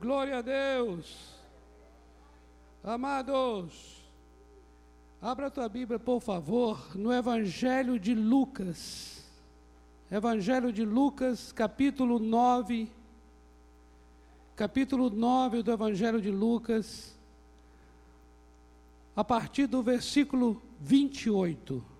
Glória a Deus. Amados, abra a tua Bíblia, por favor, no Evangelho de Lucas. Evangelho de Lucas, capítulo 9. Capítulo 9 do Evangelho de Lucas, a partir do versículo 28.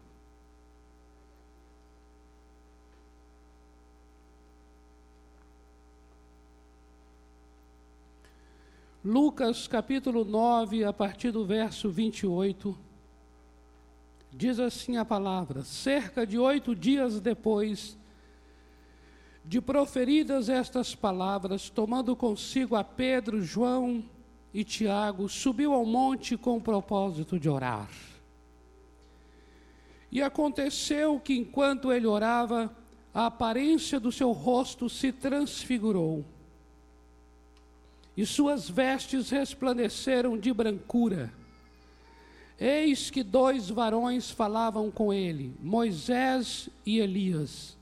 Lucas capítulo 9, a partir do verso 28, diz assim a palavra: Cerca de oito dias depois de proferidas estas palavras, tomando consigo a Pedro, João e Tiago, subiu ao monte com o propósito de orar. E aconteceu que enquanto ele orava, a aparência do seu rosto se transfigurou e suas vestes resplandeceram de brancura. Eis que dois varões falavam com ele, Moisés e Elias,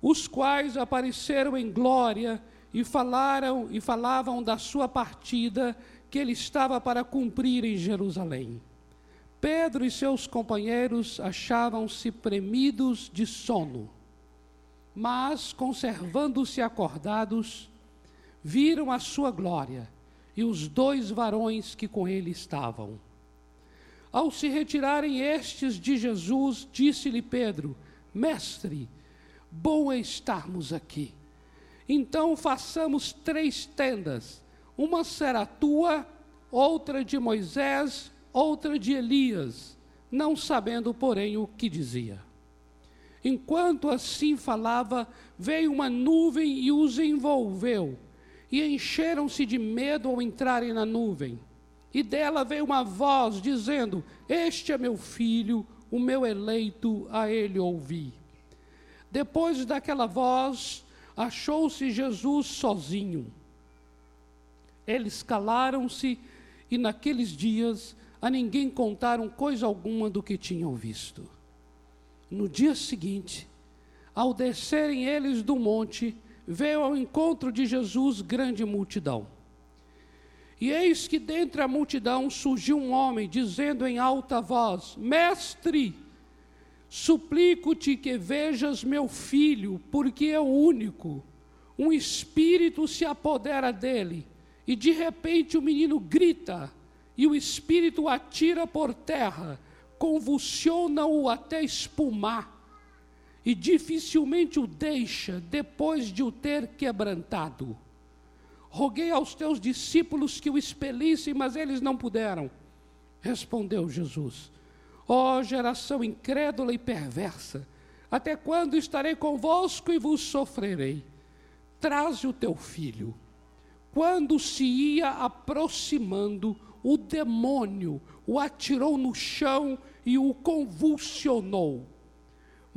os quais apareceram em glória e falaram e falavam da sua partida que ele estava para cumprir em Jerusalém. Pedro e seus companheiros achavam-se premidos de sono, mas conservando-se acordados, viram a sua glória e os dois varões que com ele estavam. Ao se retirarem estes de Jesus, disse-lhe Pedro: Mestre, bom é estarmos aqui. Então façamos três tendas: uma será tua, outra de Moisés, outra de Elias, não sabendo, porém, o que dizia. Enquanto assim falava, veio uma nuvem e os envolveu e encheram-se de medo ao entrarem na nuvem. E dela veio uma voz dizendo: Este é meu filho, o meu eleito, a ele ouvi. Depois daquela voz, achou-se Jesus sozinho. Eles calaram-se e naqueles dias a ninguém contaram coisa alguma do que tinham visto. No dia seguinte, ao descerem eles do monte, veio ao encontro de Jesus grande multidão. E eis que dentre a multidão surgiu um homem, dizendo em alta voz: Mestre, suplico-te que vejas meu filho, porque é o único. Um espírito se apodera dele, e de repente o menino grita, e o espírito atira por terra, convulsiona-o até espumar e dificilmente o deixa depois de o ter quebrantado. Roguei aos teus discípulos que o expelissem, mas eles não puderam. Respondeu Jesus: Ó oh, geração incrédula e perversa, até quando estarei convosco e vos sofrerei? Traze o teu filho. Quando se ia aproximando, o demônio o atirou no chão e o convulsionou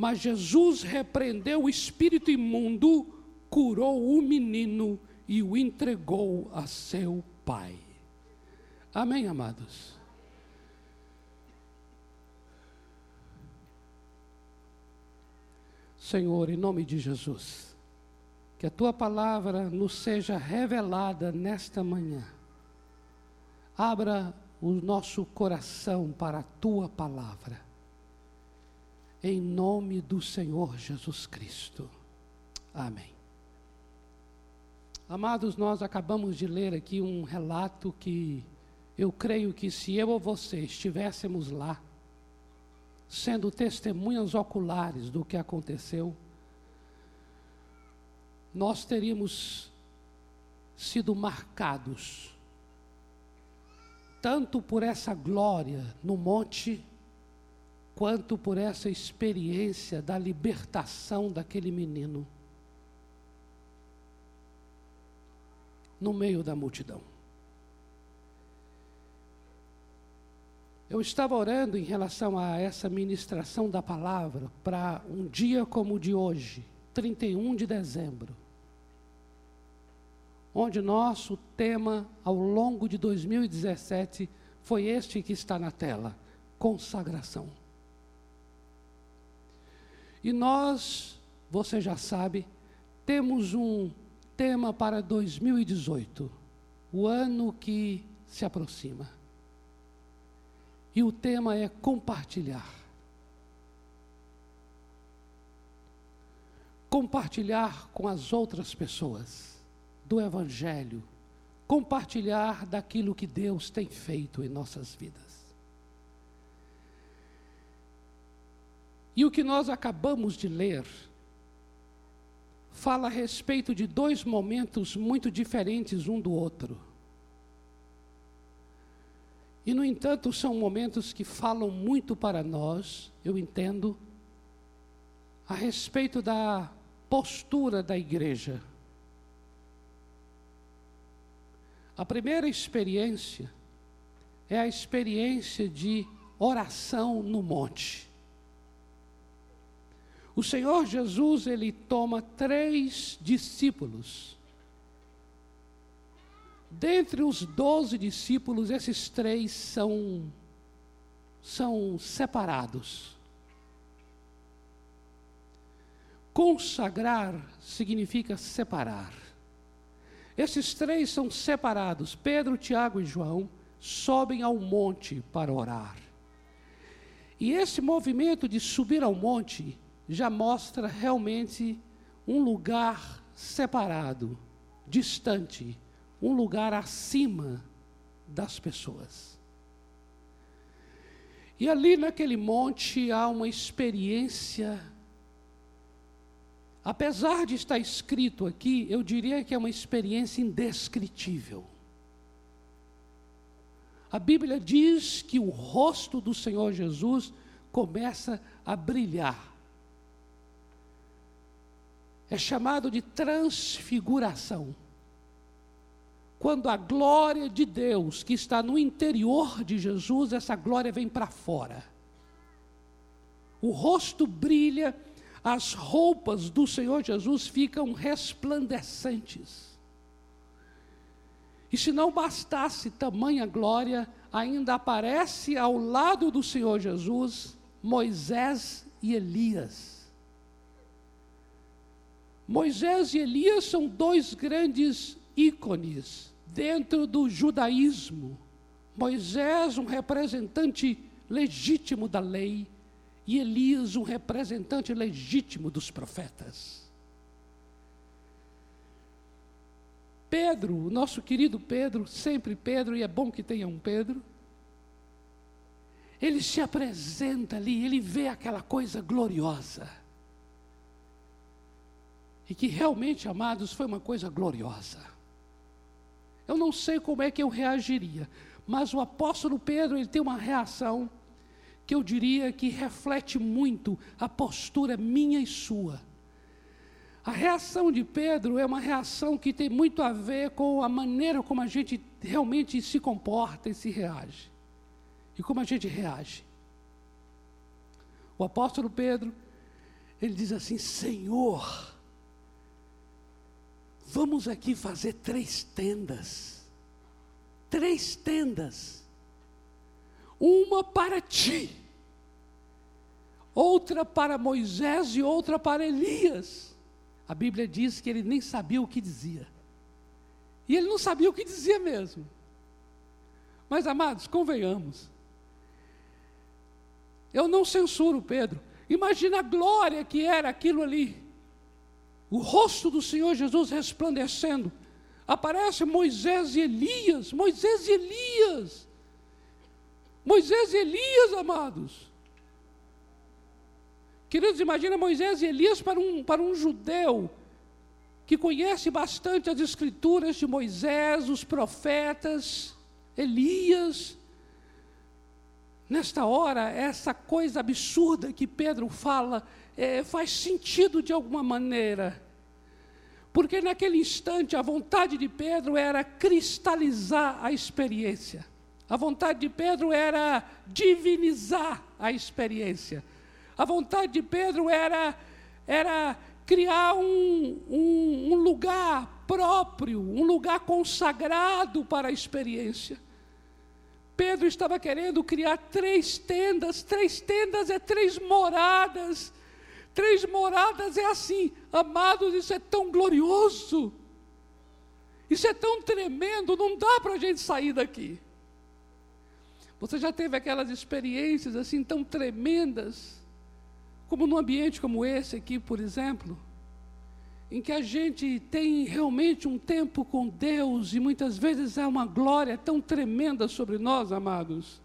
mas Jesus repreendeu o espírito imundo, curou o menino e o entregou a seu pai. Amém, amados? Senhor, em nome de Jesus, que a tua palavra nos seja revelada nesta manhã. Abra o nosso coração para a tua palavra em nome do Senhor Jesus Cristo. Amém. Amados, nós acabamos de ler aqui um relato que eu creio que se eu ou você estivéssemos lá, sendo testemunhas oculares do que aconteceu, nós teríamos sido marcados tanto por essa glória no monte quanto por essa experiência da libertação daquele menino no meio da multidão. Eu estava orando em relação a essa ministração da palavra para um dia como o de hoje, 31 de dezembro, onde nosso tema ao longo de 2017 foi este que está na tela: consagração. E nós, você já sabe, temos um tema para 2018, o ano que se aproxima. E o tema é compartilhar. Compartilhar com as outras pessoas do Evangelho, compartilhar daquilo que Deus tem feito em nossas vidas. E o que nós acabamos de ler fala a respeito de dois momentos muito diferentes um do outro. E, no entanto, são momentos que falam muito para nós, eu entendo, a respeito da postura da igreja. A primeira experiência é a experiência de oração no monte. O Senhor Jesus, ele toma três discípulos. Dentre os doze discípulos, esses três são, são separados. Consagrar significa separar. Esses três são separados. Pedro, Tiago e João sobem ao monte para orar. E esse movimento de subir ao monte já mostra realmente um lugar separado, distante, um lugar acima das pessoas. E ali naquele monte há uma experiência, apesar de estar escrito aqui, eu diria que é uma experiência indescritível. A Bíblia diz que o rosto do Senhor Jesus começa a brilhar é chamado de transfiguração. Quando a glória de Deus que está no interior de Jesus, essa glória vem para fora. O rosto brilha, as roupas do Senhor Jesus ficam resplandecentes. E se não bastasse tamanha glória, ainda aparece ao lado do Senhor Jesus Moisés e Elias. Moisés e Elias são dois grandes ícones dentro do judaísmo. Moisés, um representante legítimo da lei, e Elias, um representante legítimo dos profetas. Pedro, nosso querido Pedro, sempre Pedro, e é bom que tenha um Pedro, ele se apresenta ali, ele vê aquela coisa gloriosa e que realmente, amados, foi uma coisa gloriosa. Eu não sei como é que eu reagiria, mas o apóstolo Pedro, ele tem uma reação que eu diria que reflete muito a postura minha e sua. A reação de Pedro é uma reação que tem muito a ver com a maneira como a gente realmente se comporta e se reage. E como a gente reage. O apóstolo Pedro, ele diz assim: Senhor, Vamos aqui fazer três tendas. Três tendas. Uma para ti, outra para Moisés e outra para Elias. A Bíblia diz que ele nem sabia o que dizia. E ele não sabia o que dizia mesmo. Mas, amados, convenhamos. Eu não censuro Pedro. Imagina a glória que era aquilo ali o rosto do Senhor Jesus resplandecendo. Aparece Moisés e Elias, Moisés e Elias. Moisés e Elias, amados. Queridos, imagina Moisés e Elias para um, para um judeu que conhece bastante as escrituras de Moisés, os profetas, Elias. Nesta hora, essa coisa absurda que Pedro fala, é, faz sentido de alguma maneira. Porque naquele instante a vontade de Pedro era cristalizar a experiência. A vontade de Pedro era divinizar a experiência. A vontade de Pedro era, era criar um, um, um lugar próprio, um lugar consagrado para a experiência. Pedro estava querendo criar três tendas, três tendas é três moradas Três moradas é assim, amados, isso é tão glorioso. Isso é tão tremendo, não dá para a gente sair daqui. Você já teve aquelas experiências assim tão tremendas, como num ambiente como esse aqui, por exemplo, em que a gente tem realmente um tempo com Deus e muitas vezes há uma glória tão tremenda sobre nós, amados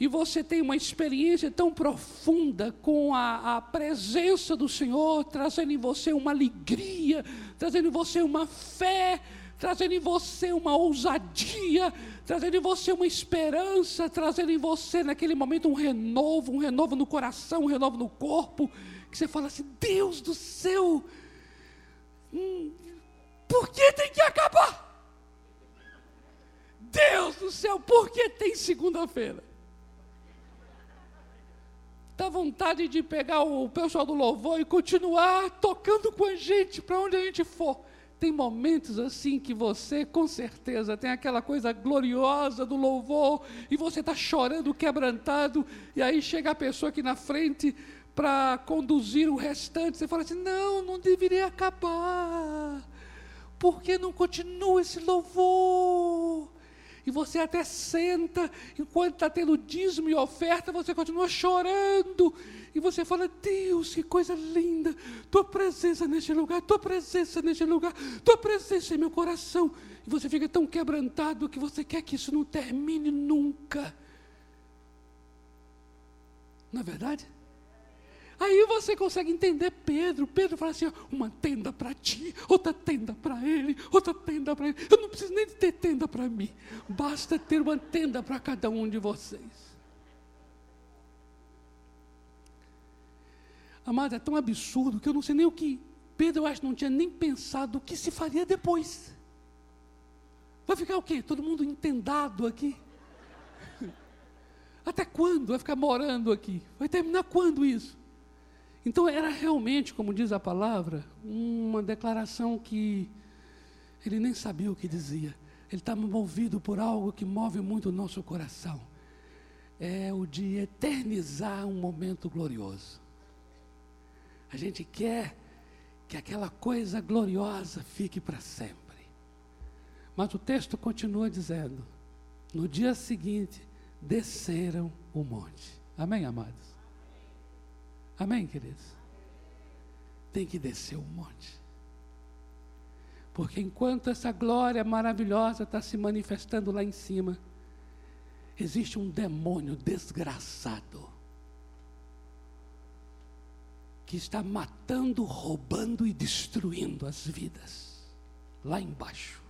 e você tem uma experiência tão profunda com a, a, presença do Senhor, trazendo em você uma alegria, trazendo em você uma fé, trazendo em você uma ousadia, trazendo em você uma esperança, trazendo em você naquele momento um renovo, um renovo no coração, um renovo no corpo, que você fala assim: Deus do céu, hum, por que tem que acabar? Deus do céu, por que tem segunda-feira? Dá vontade de pegar o pessoal do louvor e continuar tocando com a gente para onde a gente for. Tem momentos assim que você, com certeza, tem aquela coisa gloriosa do louvor e você está chorando, quebrantado, e aí chega a pessoa aqui na frente para conduzir o restante. Você fala assim: não, não deveria acabar. Por que não continua esse louvor? E você até senta, enquanto está tendo dízimo e oferta, você continua chorando, e você fala: Deus, que coisa linda, tua presença neste lugar, tua presença neste lugar, tua presença em meu coração, e você fica tão quebrantado que você quer que isso não termine nunca. Não é verdade? Aí você consegue entender Pedro. Pedro fala assim: uma tenda para ti, outra tenda para ele, outra tenda para ele. Eu não preciso nem de ter tenda para mim. Basta ter uma tenda para cada um de vocês. Amado, é tão absurdo que eu não sei nem o que. Pedro, eu acho não tinha nem pensado o que se faria depois. Vai ficar o quê? Todo mundo entendado aqui? Até quando vai ficar morando aqui? Vai terminar quando isso? Então era realmente, como diz a palavra, uma declaração que ele nem sabia o que dizia. Ele estava movido por algo que move muito o nosso coração. É o de eternizar um momento glorioso. A gente quer que aquela coisa gloriosa fique para sempre. Mas o texto continua dizendo: no dia seguinte desceram o monte. Amém, amados? Amém, queridos? Tem que descer o monte. Porque enquanto essa glória maravilhosa está se manifestando lá em cima, existe um demônio desgraçado que está matando, roubando e destruindo as vidas lá embaixo.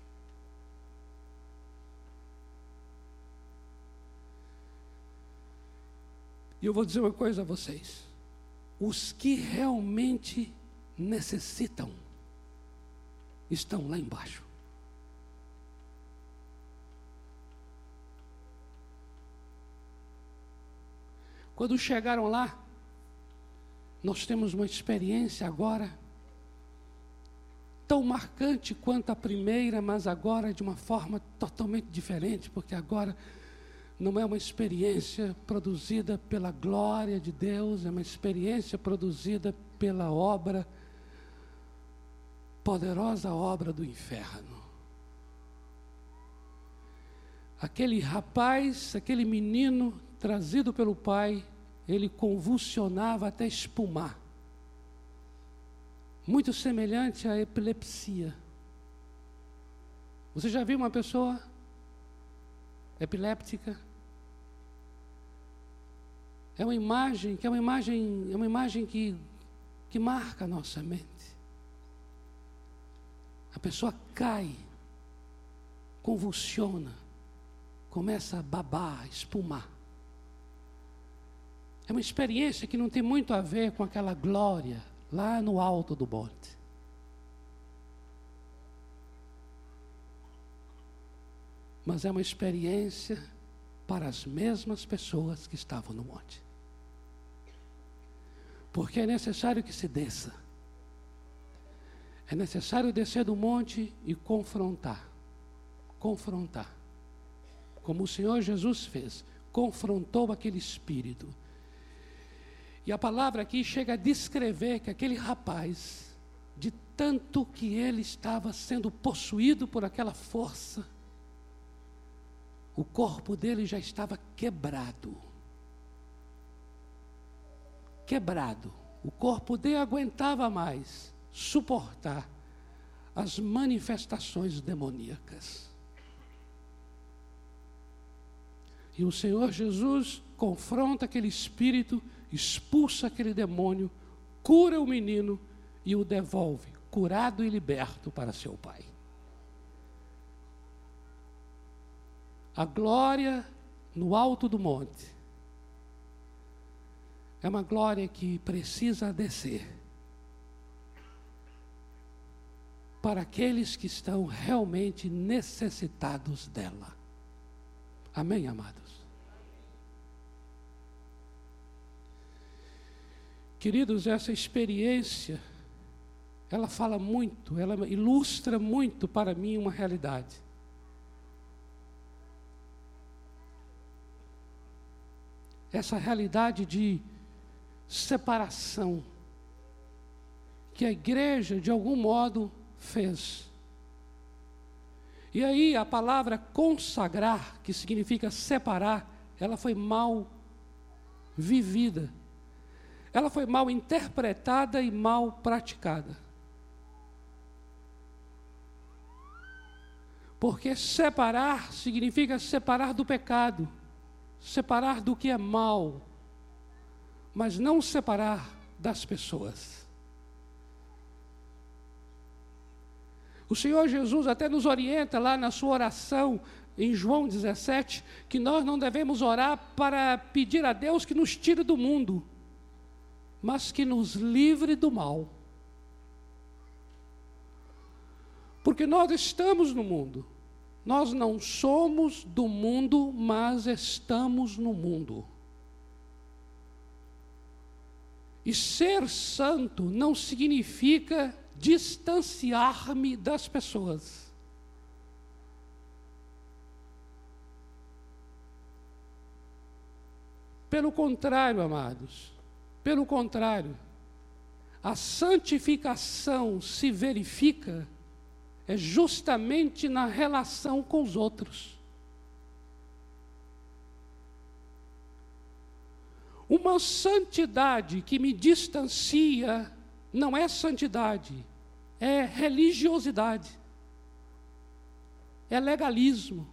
E eu vou dizer uma coisa a vocês os que realmente necessitam estão lá embaixo. Quando chegaram lá, nós temos uma experiência agora tão marcante quanto a primeira, mas agora de uma forma totalmente diferente, porque agora não é uma experiência produzida pela glória de Deus, é uma experiência produzida pela obra, poderosa obra do inferno. Aquele rapaz, aquele menino trazido pelo pai, ele convulsionava até espumar. Muito semelhante à epilepsia. Você já viu uma pessoa epiléptica? É uma imagem que é uma imagem, é uma imagem que, que marca a nossa mente. A pessoa cai, convulsiona, começa a babar, espumar. É uma experiência que não tem muito a ver com aquela glória lá no alto do monte. Mas é uma experiência para as mesmas pessoas que estavam no monte. Porque é necessário que se desça. É necessário descer do monte e confrontar. Confrontar. Como o Senhor Jesus fez, confrontou aquele espírito. E a palavra aqui chega a descrever que aquele rapaz, de tanto que ele estava sendo possuído por aquela força, o corpo dele já estava quebrado. Quebrado. O corpo dele aguentava mais suportar as manifestações demoníacas. E o Senhor Jesus confronta aquele espírito, expulsa aquele demônio, cura o menino e o devolve, curado e liberto para seu pai. A glória no alto do monte é uma glória que precisa descer para aqueles que estão realmente necessitados dela. Amém, amados? Queridos, essa experiência, ela fala muito, ela ilustra muito para mim uma realidade. Essa realidade de separação que a igreja, de algum modo, fez. E aí a palavra consagrar, que significa separar, ela foi mal vivida ela foi mal interpretada e mal praticada. Porque separar significa separar do pecado, separar do que é mal, mas não separar das pessoas. O Senhor Jesus até nos orienta lá na sua oração, em João 17, que nós não devemos orar para pedir a Deus que nos tire do mundo mas que nos livre do mal. Porque nós estamos no mundo. Nós não somos do mundo, mas estamos no mundo. E ser santo não significa distanciar-me das pessoas. Pelo contrário, amados, pelo contrário, a santificação se verifica é justamente na relação com os outros. Uma santidade que me distancia não é santidade, é religiosidade, é legalismo.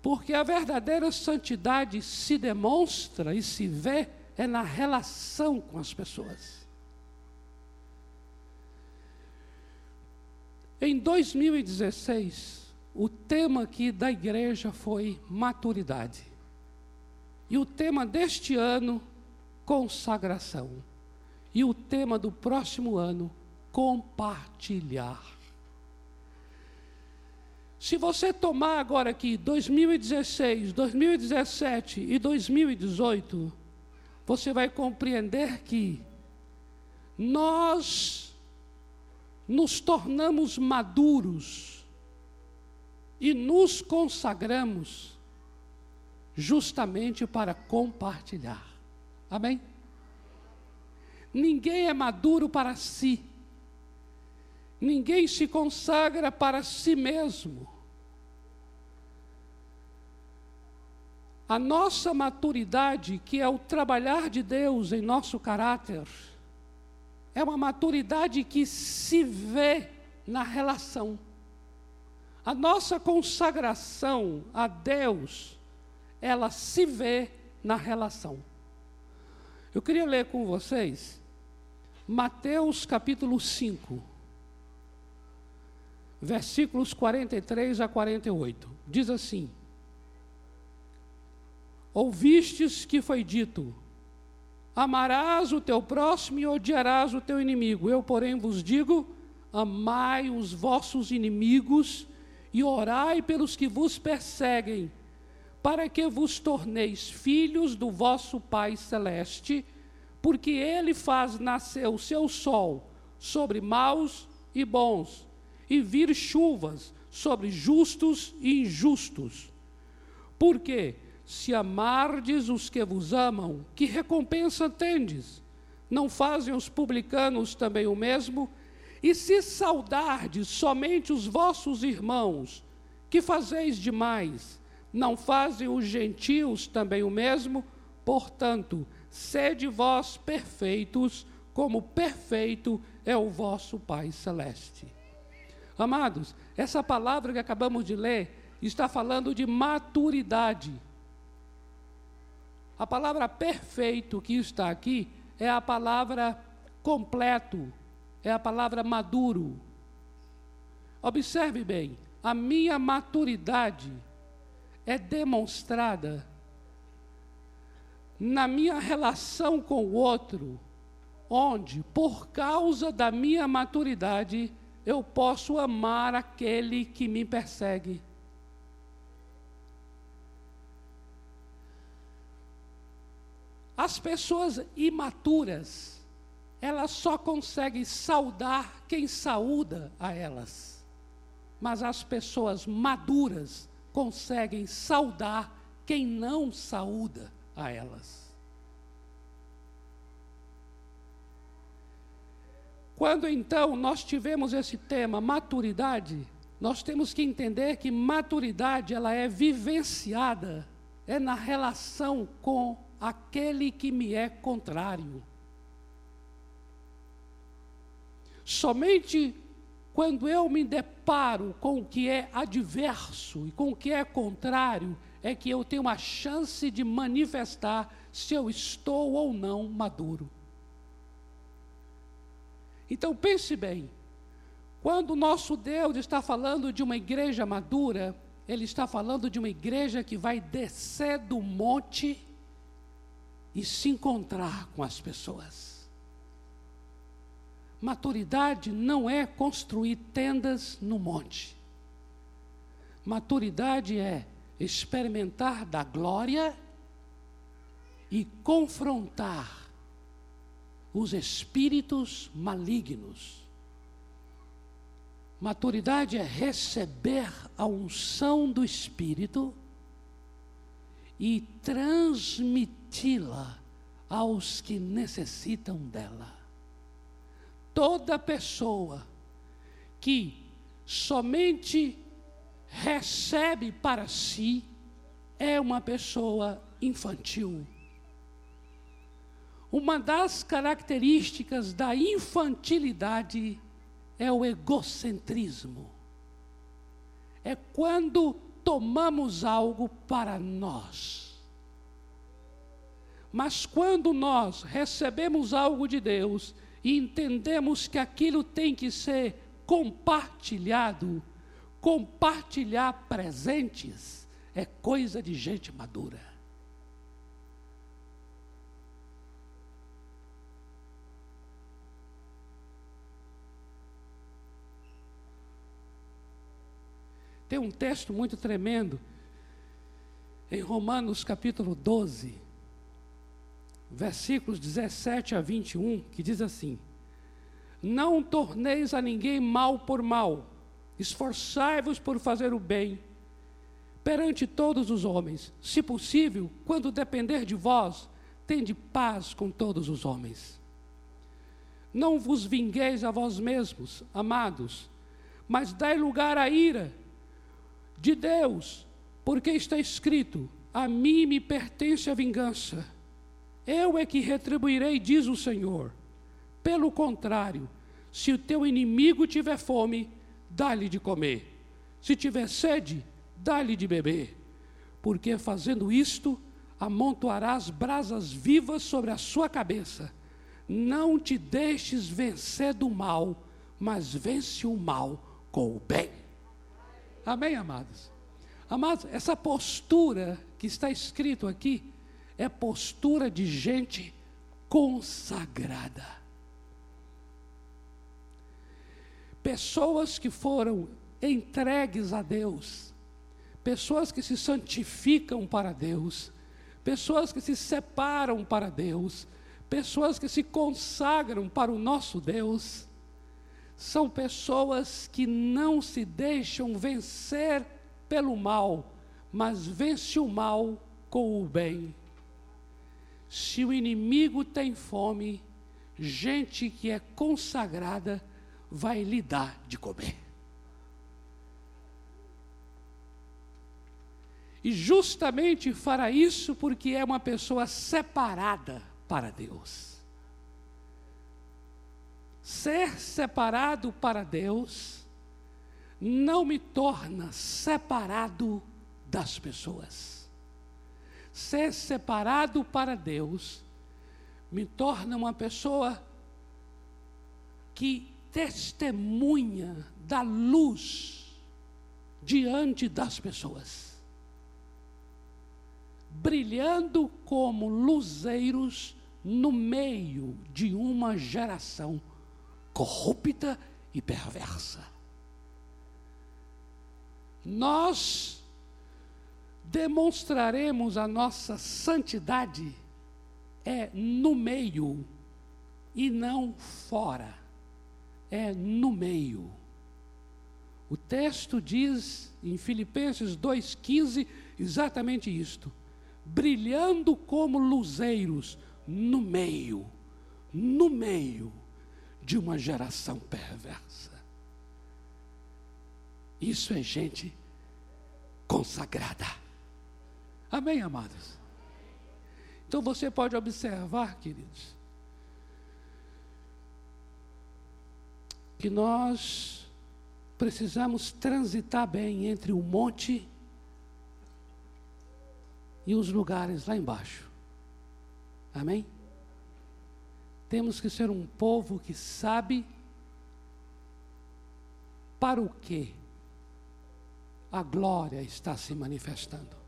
Porque a verdadeira santidade se demonstra e se vê é na relação com as pessoas. Em 2016, o tema aqui da igreja foi maturidade. E o tema deste ano, consagração. E o tema do próximo ano, compartilhar. Se você tomar agora aqui 2016, 2017 e 2018, você vai compreender que nós nos tornamos maduros e nos consagramos justamente para compartilhar. Amém? Ninguém é maduro para si. Ninguém se consagra para si mesmo. A nossa maturidade, que é o trabalhar de Deus em nosso caráter, é uma maturidade que se vê na relação. A nossa consagração a Deus, ela se vê na relação. Eu queria ler com vocês Mateus capítulo 5, versículos 43 a 48. Diz assim: Ouvistes que foi dito: Amarás o teu próximo e odiarás o teu inimigo. Eu, porém, vos digo: amai os vossos inimigos e orai pelos que vos perseguem, para que vos torneis filhos do vosso Pai celeste, porque ele faz nascer o seu sol sobre maus e bons, e vir chuvas sobre justos e injustos. Porque se amardes os que vos amam, que recompensa tendes? Não fazem os publicanos também o mesmo? E se saudardes somente os vossos irmãos, que fazeis demais? Não fazem os gentios também o mesmo? Portanto, sede vós perfeitos, como perfeito é o vosso Pai Celeste. Amados, essa palavra que acabamos de ler está falando de maturidade. A palavra perfeito que está aqui é a palavra completo, é a palavra maduro. Observe bem, a minha maturidade é demonstrada na minha relação com o outro, onde, por causa da minha maturidade, eu posso amar aquele que me persegue. As pessoas imaturas, elas só conseguem saudar quem saúda a elas. Mas as pessoas maduras conseguem saudar quem não saúda a elas. Quando então nós tivemos esse tema maturidade, nós temos que entender que maturidade ela é vivenciada é na relação com aquele que me é contrário. Somente quando eu me deparo com o que é adverso e com o que é contrário, é que eu tenho a chance de manifestar se eu estou ou não maduro. Então pense bem, quando o nosso Deus está falando de uma igreja madura, Ele está falando de uma igreja que vai descer do monte e se encontrar com as pessoas. Maturidade não é construir tendas no monte. Maturidade é experimentar da glória e confrontar os espíritos malignos. Maturidade é receber a unção do Espírito e transmiti-la aos que necessitam dela. Toda pessoa que somente recebe para si é uma pessoa infantil. Uma das características da infantilidade é o egocentrismo. É quando tomamos algo para nós. Mas quando nós recebemos algo de Deus e entendemos que aquilo tem que ser compartilhado, compartilhar presentes é coisa de gente madura. Tem um texto muito tremendo em Romanos capítulo 12, versículos 17 a 21, que diz assim: Não torneis a ninguém mal por mal, esforçai-vos por fazer o bem perante todos os homens. Se possível, quando depender de vós, tende paz com todos os homens. Não vos vingueis a vós mesmos, amados, mas dai lugar à ira de Deus, porque está escrito: A mim me pertence a vingança. Eu é que retribuirei, diz o Senhor. Pelo contrário, se o teu inimigo tiver fome, dá-lhe de comer. Se tiver sede, dá-lhe de beber. Porque fazendo isto, amontoarás brasas vivas sobre a sua cabeça. Não te deixes vencer do mal, mas vence o mal com o bem. Amém, amados? Amados, essa postura que está escrito aqui é postura de gente consagrada. Pessoas que foram entregues a Deus, pessoas que se santificam para Deus, pessoas que se separam para Deus, pessoas que se consagram para o nosso Deus são pessoas que não se deixam vencer pelo mal, mas vence o mal com o bem. Se o inimigo tem fome, gente que é consagrada vai lhe dar de comer. E justamente fará isso porque é uma pessoa separada para Deus. Ser separado para Deus não me torna separado das pessoas. Ser separado para Deus me torna uma pessoa que testemunha da luz diante das pessoas brilhando como luzeiros no meio de uma geração corrupta e perversa. Nós demonstraremos a nossa santidade é no meio e não fora. É no meio. O texto diz em Filipenses 2,15 exatamente isto brilhando como luzeiros no meio, no meio de uma geração perversa. Isso é gente consagrada. Amém, amados? Então você pode observar, queridos, que nós precisamos transitar bem entre o monte e os lugares lá embaixo. Amém? Temos que ser um povo que sabe para o que a glória está se manifestando.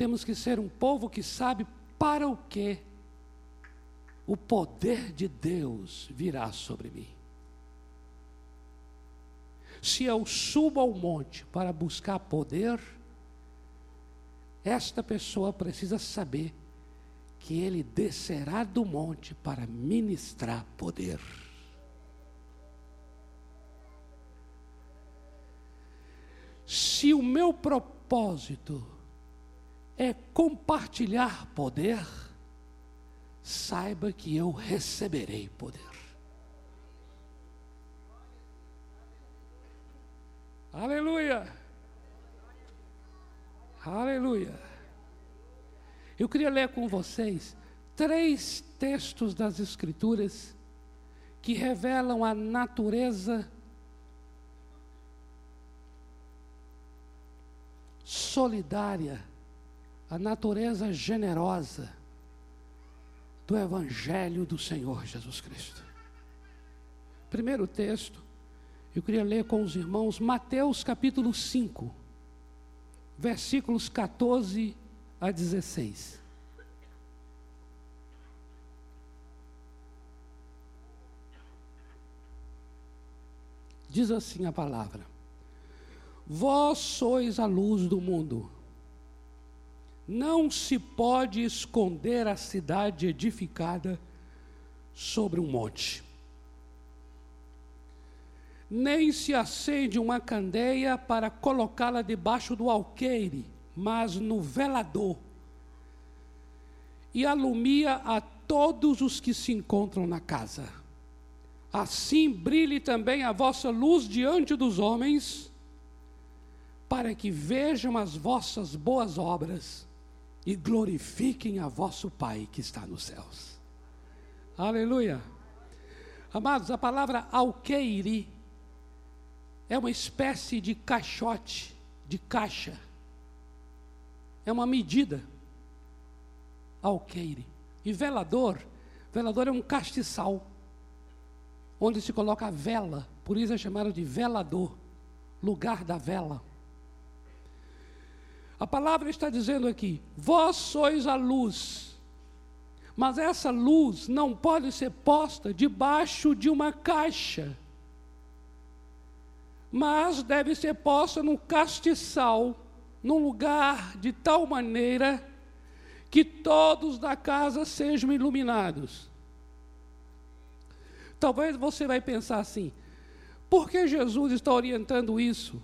Temos que ser um povo que sabe para o que o poder de Deus virá sobre mim. Se eu subo ao monte para buscar poder, esta pessoa precisa saber que ele descerá do monte para ministrar poder. Se o meu propósito é compartilhar poder, saiba que eu receberei poder. Aleluia! Aleluia. Eu queria ler com vocês três textos das Escrituras que revelam a natureza solidária, a natureza generosa do Evangelho do Senhor Jesus Cristo. Primeiro texto, eu queria ler com os irmãos Mateus capítulo 5 versículos 14 a 16. Diz assim a palavra: Vós sois a luz do mundo. Não se pode esconder a cidade edificada sobre um monte nem se acende uma candeia para colocá-la debaixo do alqueire, mas no velador, e alumia a todos os que se encontram na casa. Assim brilhe também a vossa luz diante dos homens, para que vejam as vossas boas obras e glorifiquem a vosso Pai que está nos céus. Aleluia. Amados, a palavra alqueire é uma espécie de caixote, de caixa. É uma medida. Alqueire. E velador, velador é um castiçal, onde se coloca a vela, por isso é chamado de velador, lugar da vela. A palavra está dizendo aqui: vós sois a luz, mas essa luz não pode ser posta debaixo de uma caixa mas deve ser posta num castiçal, num lugar de tal maneira que todos da casa sejam iluminados. Talvez você vai pensar assim: por que Jesus está orientando isso?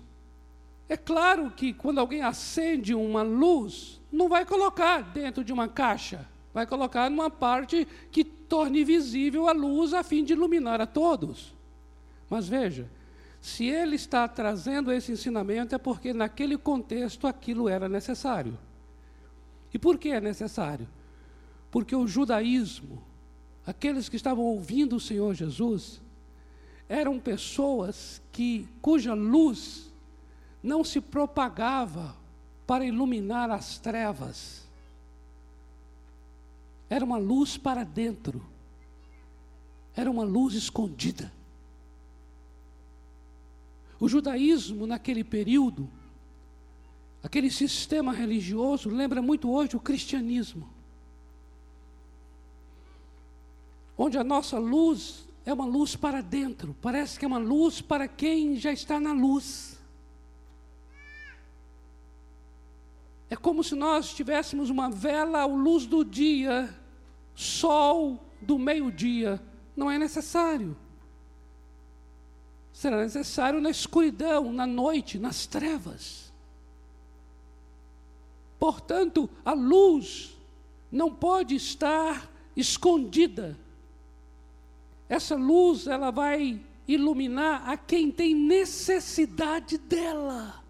É claro que quando alguém acende uma luz, não vai colocar dentro de uma caixa, vai colocar numa parte que torne visível a luz a fim de iluminar a todos. Mas veja, se ele está trazendo esse ensinamento é porque naquele contexto aquilo era necessário. E por que é necessário? Porque o judaísmo, aqueles que estavam ouvindo o Senhor Jesus, eram pessoas que cuja luz não se propagava para iluminar as trevas. Era uma luz para dentro. Era uma luz escondida. O judaísmo, naquele período, aquele sistema religioso, lembra muito hoje o cristianismo. Onde a nossa luz é uma luz para dentro, parece que é uma luz para quem já está na luz. É como se nós tivéssemos uma vela à luz do dia, sol do meio-dia. Não é necessário será necessário na escuridão, na noite, nas trevas. Portanto, a luz não pode estar escondida. Essa luz, ela vai iluminar a quem tem necessidade dela.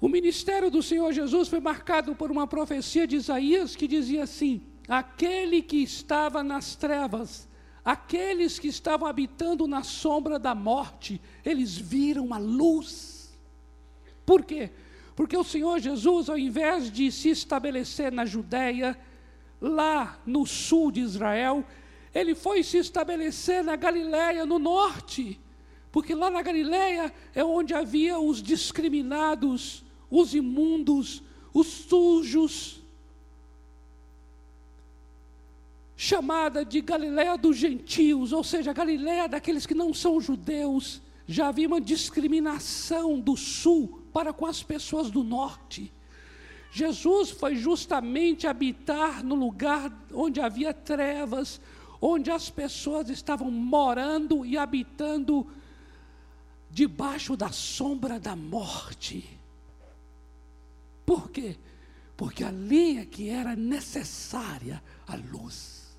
O ministério do Senhor Jesus foi marcado por uma profecia de Isaías que dizia assim: aquele que estava nas trevas, aqueles que estavam habitando na sombra da morte, eles viram a luz. Por quê? Porque o Senhor Jesus, ao invés de se estabelecer na Judéia, lá no sul de Israel, ele foi se estabelecer na Galiléia, no norte, porque lá na Galiléia é onde havia os discriminados, os imundos, os sujos, chamada de Galiléia dos gentios, ou seja, Galiléia daqueles que não são judeus. Já havia uma discriminação do sul para com as pessoas do norte. Jesus foi justamente habitar no lugar onde havia trevas, onde as pessoas estavam morando e habitando debaixo da sombra da morte. Por quê? Porque ali é que era necessária a luz.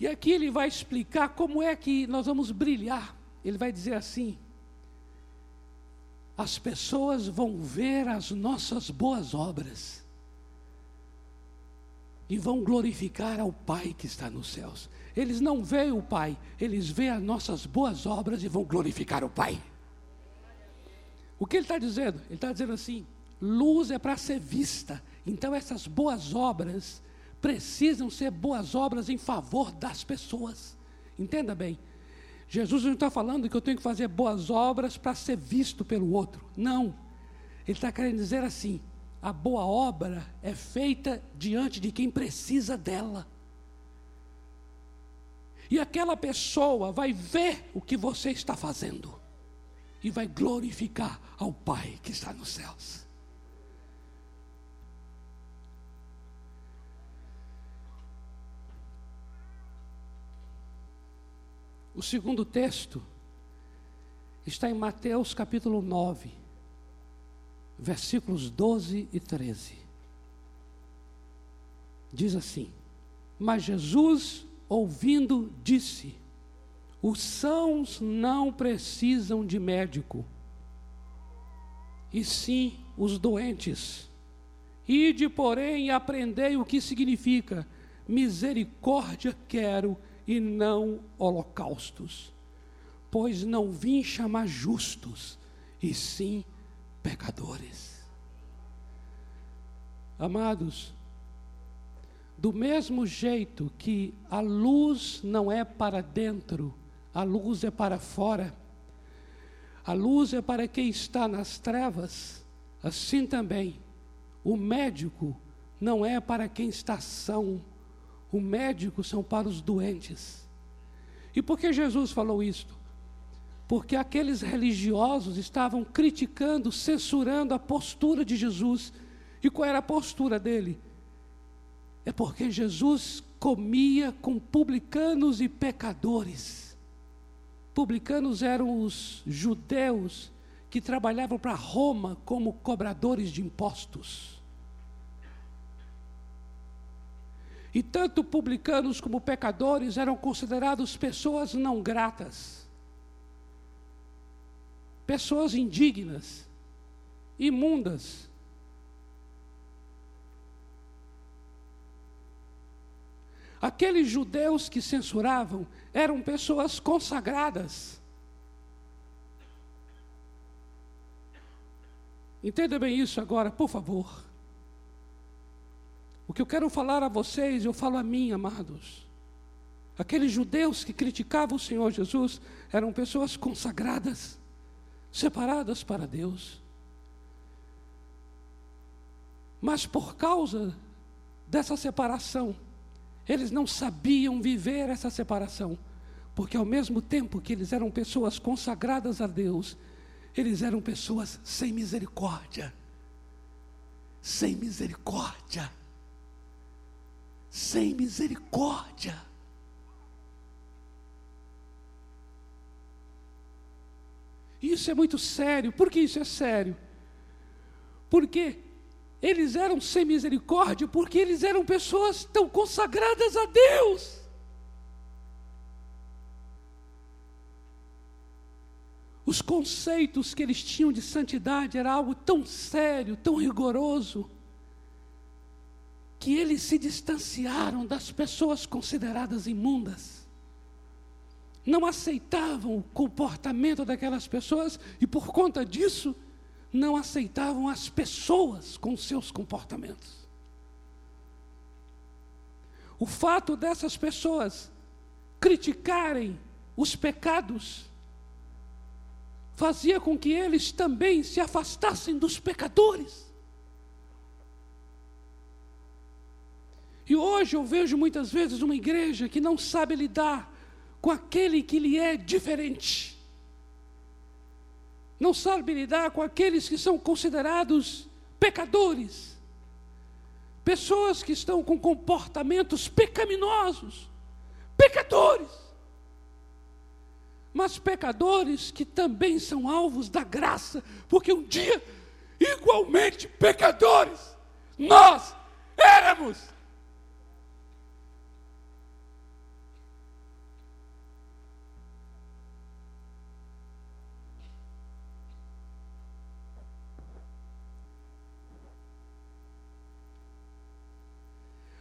E aqui ele vai explicar como é que nós vamos brilhar. Ele vai dizer assim: as pessoas vão ver as nossas boas obras e vão glorificar ao Pai que está nos céus. Eles não veem o Pai, eles veem as nossas boas obras e vão glorificar o Pai. O que ele está dizendo? Ele está dizendo assim: luz é para ser vista. Então essas boas obras precisam ser boas obras em favor das pessoas. Entenda bem. Jesus não está falando que eu tenho que fazer boas obras para ser visto pelo outro. Não. Ele está querendo dizer assim: a boa obra é feita diante de quem precisa dela. E aquela pessoa vai ver o que você está fazendo e vai glorificar ao Pai que está nos céus. O segundo texto está em Mateus capítulo 9, versículos 12 e 13. Diz assim: Mas Jesus, ouvindo, disse: Os sãos não precisam de médico, e sim os doentes. Ide, porém, aprendei o que significa misericórdia quero e não holocaustos, pois não vim chamar justos, e sim pecadores. Amados, do mesmo jeito que a luz não é para dentro, a luz é para fora, a luz é para quem está nas trevas, assim também o médico não é para quem está são, o médico são para os doentes. E por que Jesus falou isto? Porque aqueles religiosos estavam criticando, censurando a postura de Jesus. E qual era a postura dele? É porque Jesus comia com publicanos e pecadores. Publicanos eram os judeus que trabalhavam para Roma como cobradores de impostos. E tanto publicanos como pecadores eram considerados pessoas não gratas, pessoas indignas, imundas. Aqueles judeus que censuravam eram pessoas consagradas. Entenda bem isso agora, por favor. O que eu quero falar a vocês, eu falo a mim, amados. Aqueles judeus que criticavam o Senhor Jesus eram pessoas consagradas, separadas para Deus. Mas por causa dessa separação, eles não sabiam viver essa separação, porque ao mesmo tempo que eles eram pessoas consagradas a Deus, eles eram pessoas sem misericórdia. Sem misericórdia sem misericórdia. Isso é muito sério. Por que isso é sério? Porque eles eram sem misericórdia, porque eles eram pessoas tão consagradas a Deus. Os conceitos que eles tinham de santidade era algo tão sério, tão rigoroso que eles se distanciaram das pessoas consideradas imundas. Não aceitavam o comportamento daquelas pessoas e, por conta disso, não aceitavam as pessoas com seus comportamentos. O fato dessas pessoas criticarem os pecados fazia com que eles também se afastassem dos pecadores. E hoje eu vejo muitas vezes uma igreja que não sabe lidar com aquele que lhe é diferente. Não sabe lidar com aqueles que são considerados pecadores. Pessoas que estão com comportamentos pecaminosos, pecadores. Mas pecadores que também são alvos da graça, porque um dia, igualmente pecadores, nós éramos.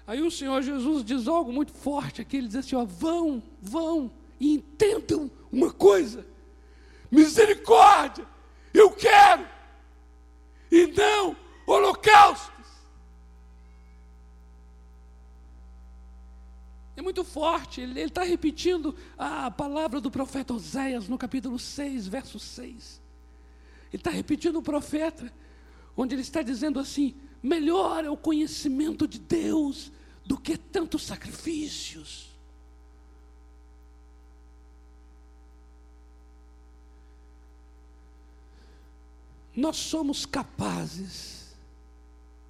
Aí o Senhor Jesus diz algo muito forte aqui, ele diz assim: ó, vão, vão e entendam uma coisa: misericórdia, eu quero, e não holocaustos. É muito forte, ele está repetindo a palavra do profeta Oséias no capítulo 6, verso 6. Ele está repetindo o profeta, onde ele está dizendo assim: melhor é o conhecimento de Deus do que tantos sacrifícios. Nós somos capazes,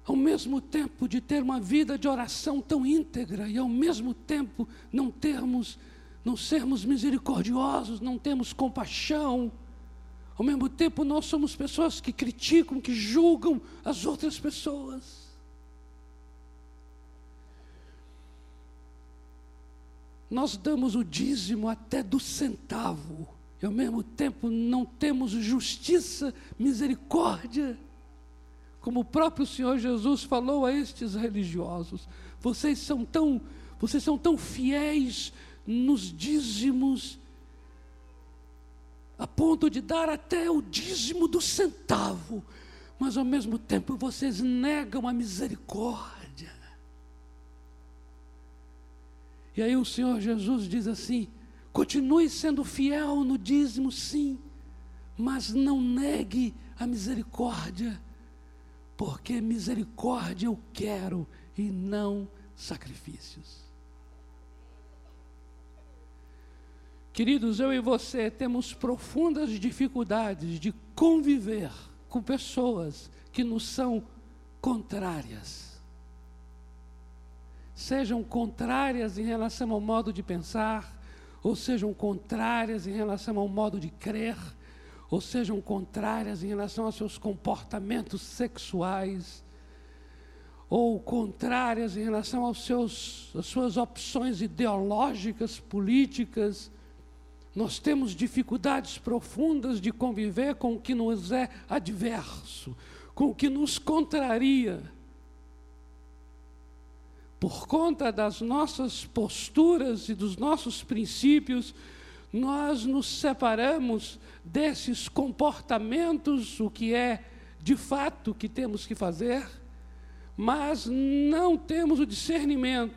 ao mesmo tempo, de ter uma vida de oração tão íntegra e ao mesmo tempo não termos, não sermos misericordiosos, não temos compaixão. Ao mesmo tempo, nós somos pessoas que criticam, que julgam as outras pessoas. Nós damos o dízimo até do centavo, e ao mesmo tempo não temos justiça, misericórdia. Como o próprio Senhor Jesus falou a estes religiosos, vocês são tão, vocês são tão fiéis nos dízimos, a ponto de dar até o dízimo do centavo, mas ao mesmo tempo vocês negam a misericórdia. E aí o Senhor Jesus diz assim: continue sendo fiel no dízimo, sim, mas não negue a misericórdia, porque misericórdia eu quero e não sacrifícios. Queridos, eu e você temos profundas dificuldades de conviver com pessoas que nos são contrárias sejam contrárias em relação ao modo de pensar, ou sejam contrárias em relação ao modo de crer, ou sejam contrárias em relação aos seus comportamentos sexuais, ou contrárias em relação aos seus, às suas opções ideológicas, políticas. Nós temos dificuldades profundas de conviver com o que nos é adverso, com o que nos contraria. Por conta das nossas posturas e dos nossos princípios, nós nos separamos desses comportamentos, o que é de fato que temos que fazer, mas não temos o discernimento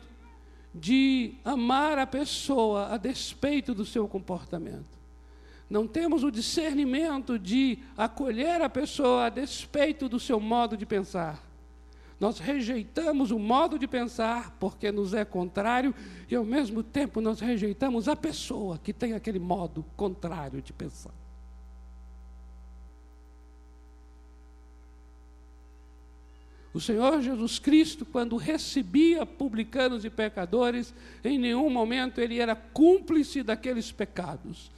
de amar a pessoa a despeito do seu comportamento. Não temos o discernimento de acolher a pessoa a despeito do seu modo de pensar. Nós rejeitamos o modo de pensar porque nos é contrário e, ao mesmo tempo, nós rejeitamos a pessoa que tem aquele modo contrário de pensar. O Senhor Jesus Cristo, quando recebia publicanos e pecadores, em nenhum momento ele era cúmplice daqueles pecados.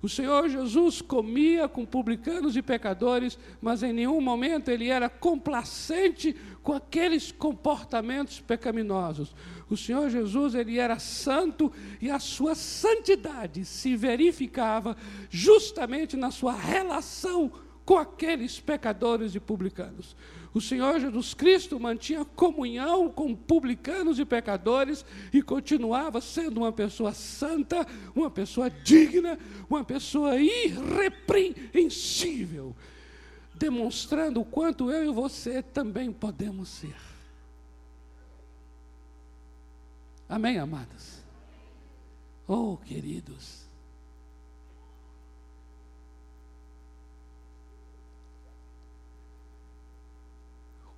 O Senhor Jesus comia com publicanos e pecadores, mas em nenhum momento ele era complacente com aqueles comportamentos pecaminosos. O Senhor Jesus, ele era santo e a sua santidade se verificava justamente na sua relação com aqueles pecadores e publicanos. O Senhor Jesus Cristo mantinha comunhão com publicanos e pecadores e continuava sendo uma pessoa santa, uma pessoa digna, uma pessoa irrepreensível, demonstrando o quanto eu e você também podemos ser. Amém, amados? Oh, queridos.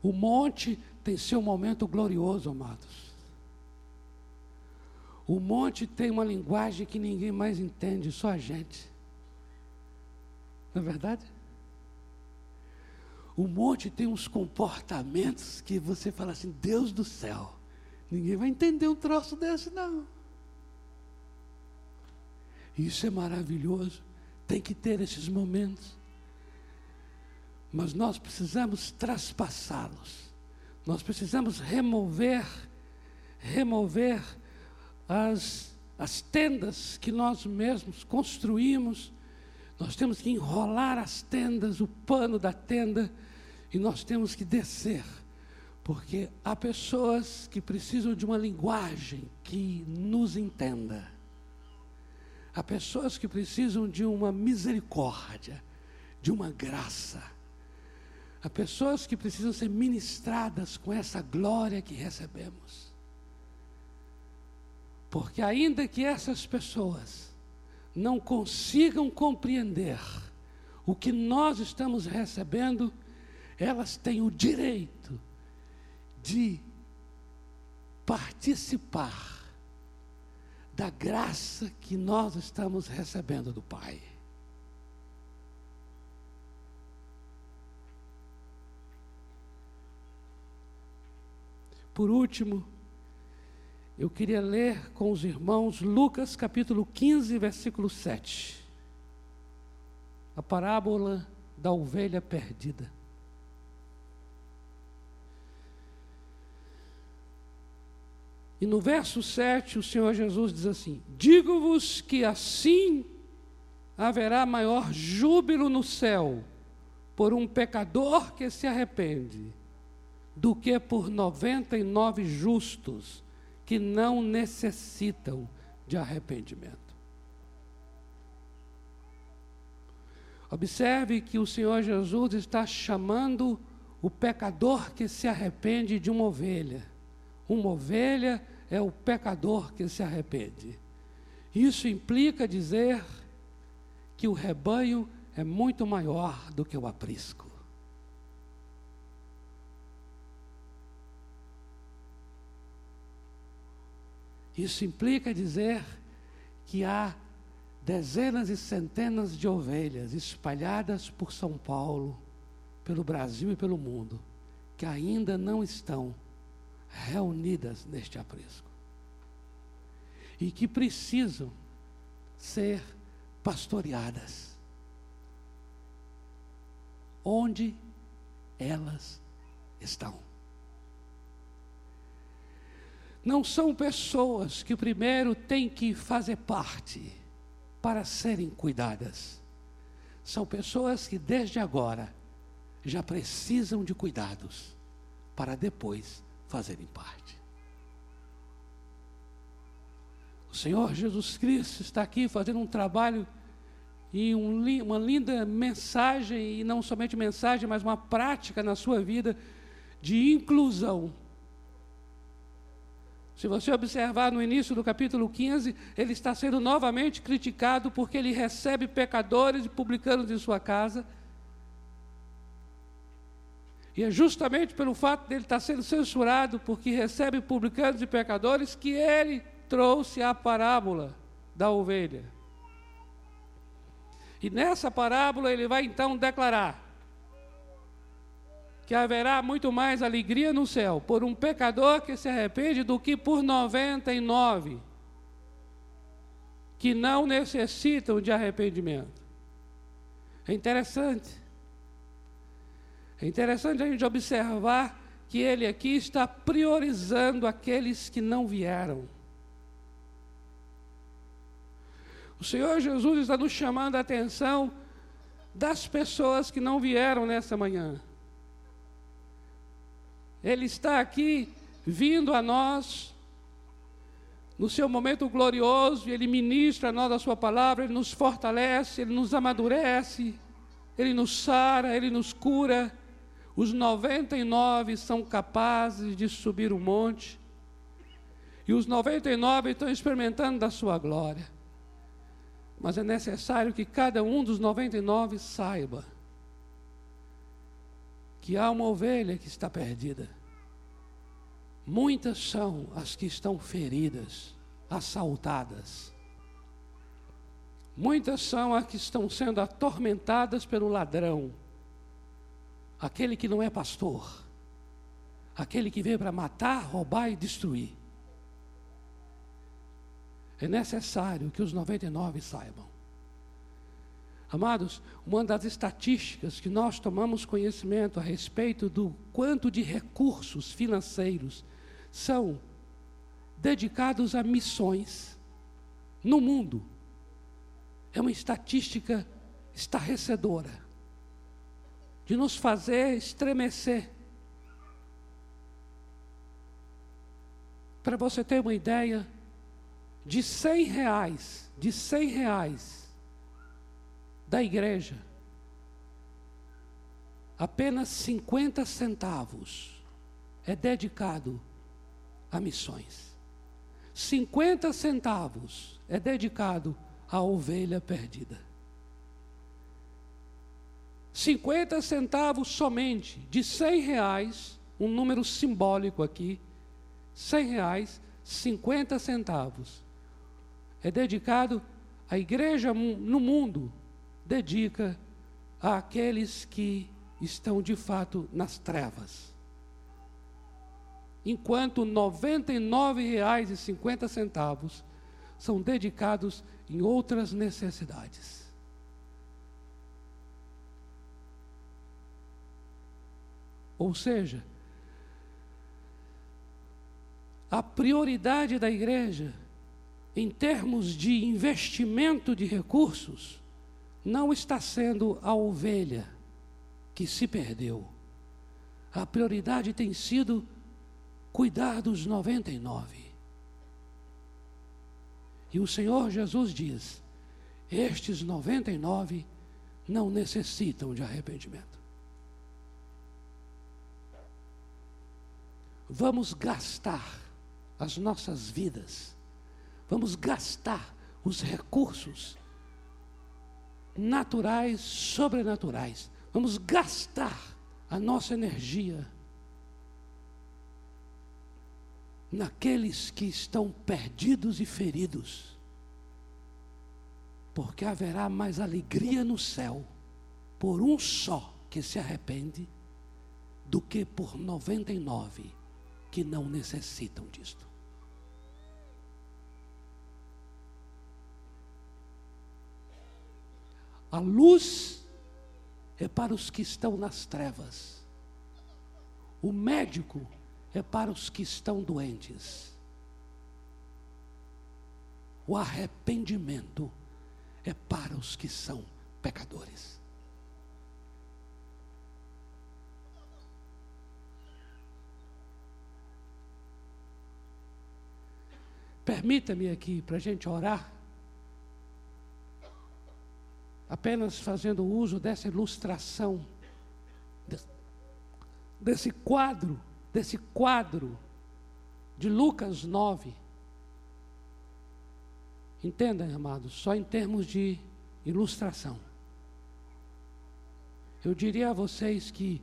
O monte tem seu momento glorioso, amados. O monte tem uma linguagem que ninguém mais entende, só a gente. Não é verdade? O monte tem uns comportamentos que você fala assim: Deus do céu, ninguém vai entender um troço desse, não. Isso é maravilhoso. Tem que ter esses momentos mas nós precisamos traspassá-los. Nós precisamos remover, remover as, as tendas que nós mesmos construímos. Nós temos que enrolar as tendas, o pano da tenda, e nós temos que descer. Porque há pessoas que precisam de uma linguagem que nos entenda. Há pessoas que precisam de uma misericórdia, de uma graça Há pessoas que precisam ser ministradas com essa glória que recebemos. Porque, ainda que essas pessoas não consigam compreender o que nós estamos recebendo, elas têm o direito de participar da graça que nós estamos recebendo do Pai. Por último, eu queria ler com os irmãos Lucas capítulo 15, versículo 7. A parábola da ovelha perdida. E no verso 7, o Senhor Jesus diz assim: Digo-vos que assim haverá maior júbilo no céu por um pecador que se arrepende do que por 99 justos que não necessitam de arrependimento. Observe que o Senhor Jesus está chamando o pecador que se arrepende de uma ovelha. Uma ovelha é o pecador que se arrepende. Isso implica dizer que o rebanho é muito maior do que o aprisco. Isso implica dizer que há dezenas e centenas de ovelhas espalhadas por São Paulo, pelo Brasil e pelo mundo, que ainda não estão reunidas neste aprisco e que precisam ser pastoreadas. Onde elas estão? Não são pessoas que primeiro têm que fazer parte para serem cuidadas. São pessoas que desde agora já precisam de cuidados para depois fazerem parte. O Senhor Jesus Cristo está aqui fazendo um trabalho e um, uma linda mensagem, e não somente mensagem, mas uma prática na sua vida de inclusão. Se você observar no início do capítulo 15, ele está sendo novamente criticado porque ele recebe pecadores e publicanos em sua casa. E é justamente pelo fato dele estar sendo censurado porque recebe publicanos e pecadores que ele trouxe a parábola da ovelha. E nessa parábola ele vai então declarar que haverá muito mais alegria no céu por um pecador que se arrepende do que por 99 que não necessitam de arrependimento. É interessante. É interessante a gente observar que ele aqui está priorizando aqueles que não vieram. O Senhor Jesus está nos chamando a atenção das pessoas que não vieram nessa manhã. Ele está aqui vindo a nós no seu momento glorioso, ele ministra a nós a sua palavra, ele nos fortalece, ele nos amadurece, ele nos sara, ele nos cura. Os 99 são capazes de subir o monte, e os 99 estão experimentando da sua glória. Mas é necessário que cada um dos 99 saiba que há uma ovelha que está perdida. Muitas são as que estão feridas, assaltadas. Muitas são as que estão sendo atormentadas pelo ladrão, aquele que não é pastor, aquele que veio para matar, roubar e destruir. É necessário que os 99 saibam. Amados, uma das estatísticas que nós tomamos conhecimento a respeito do quanto de recursos financeiros são dedicados a missões no mundo é uma estatística estarrecedora, de nos fazer estremecer. Para você ter uma ideia, de cem reais, de cem reais da igreja, apenas 50 centavos é dedicado a missões. 50 centavos é dedicado à ovelha perdida. 50 centavos somente, de 100 reais, um número simbólico aqui, 100 reais, 50 centavos é dedicado à igreja no mundo, dedica àqueles que estão de fato nas trevas. Enquanto R$ 99,50 são dedicados em outras necessidades. Ou seja, a prioridade da igreja em termos de investimento de recursos, não está sendo a ovelha que se perdeu. A prioridade tem sido cuidar dos 99. E o Senhor Jesus diz: estes 99 não necessitam de arrependimento. Vamos gastar as nossas vidas Vamos gastar os recursos naturais, sobrenaturais. Vamos gastar a nossa energia naqueles que estão perdidos e feridos. Porque haverá mais alegria no céu por um só que se arrepende do que por 99 que não necessitam disto. A luz é para os que estão nas trevas. O médico é para os que estão doentes. O arrependimento é para os que são pecadores. Permita-me aqui para a gente orar, apenas fazendo uso dessa ilustração, desse quadro, desse quadro de Lucas 9. Entendam, amados, só em termos de ilustração. Eu diria a vocês que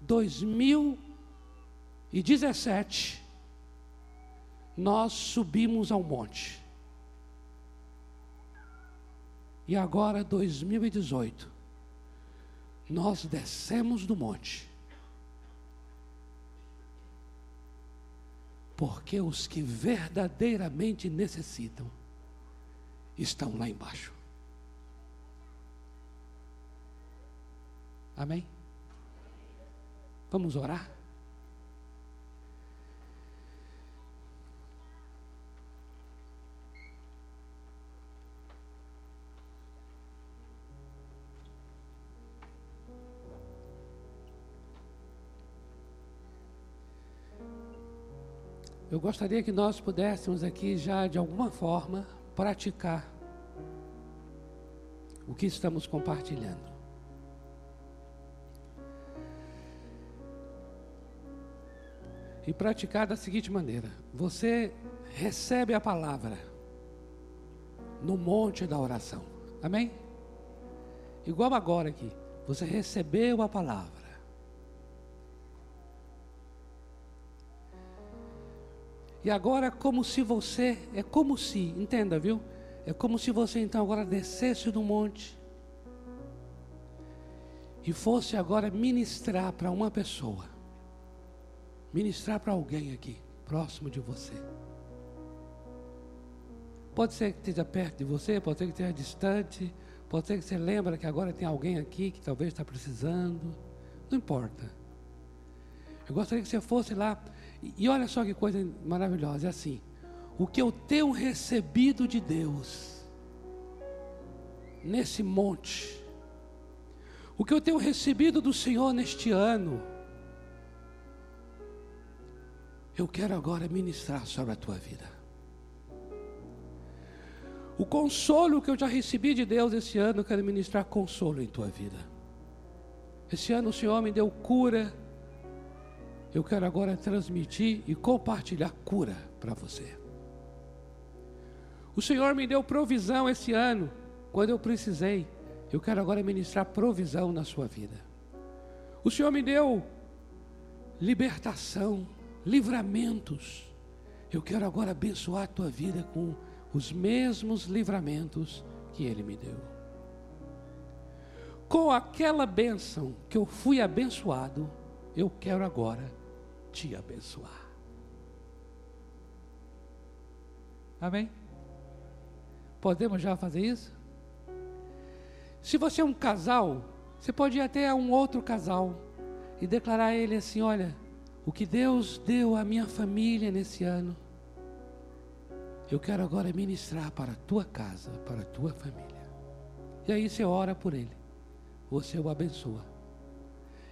2017 nós subimos ao monte. E agora 2018 nós descemos do monte. Porque os que verdadeiramente necessitam estão lá embaixo. Amém? Vamos orar? Eu gostaria que nós pudéssemos aqui já de alguma forma praticar o que estamos compartilhando. E praticar da seguinte maneira: você recebe a palavra no monte da oração. Amém? Igual agora aqui. Você recebeu a palavra. E agora, como se você, é como se, entenda, viu? É como se você então agora descesse do monte e fosse agora ministrar para uma pessoa, ministrar para alguém aqui, próximo de você. Pode ser que esteja perto de você, pode ser que esteja distante, pode ser que você lembra que agora tem alguém aqui que talvez está precisando, não importa. Eu gostaria que você fosse lá e olha só que coisa maravilhosa, é assim: o que eu tenho recebido de Deus nesse monte, o que eu tenho recebido do Senhor neste ano, eu quero agora ministrar sobre a tua vida. O consolo que eu já recebi de Deus esse ano, eu quero ministrar consolo em tua vida. Esse ano o Senhor me deu cura eu quero agora transmitir e compartilhar cura para você. O Senhor me deu provisão esse ano, quando eu precisei. Eu quero agora ministrar provisão na sua vida. O Senhor me deu libertação, livramentos. Eu quero agora abençoar a tua vida com os mesmos livramentos que Ele me deu. Com aquela bênção que eu fui abençoado, eu quero agora te abençoar. Amém? Podemos já fazer isso? Se você é um casal, você pode ir até um outro casal e declarar a ele assim: Olha, o que Deus deu à minha família nesse ano, eu quero agora ministrar para a tua casa, para a tua família. E aí você ora por ele, você o abençoa.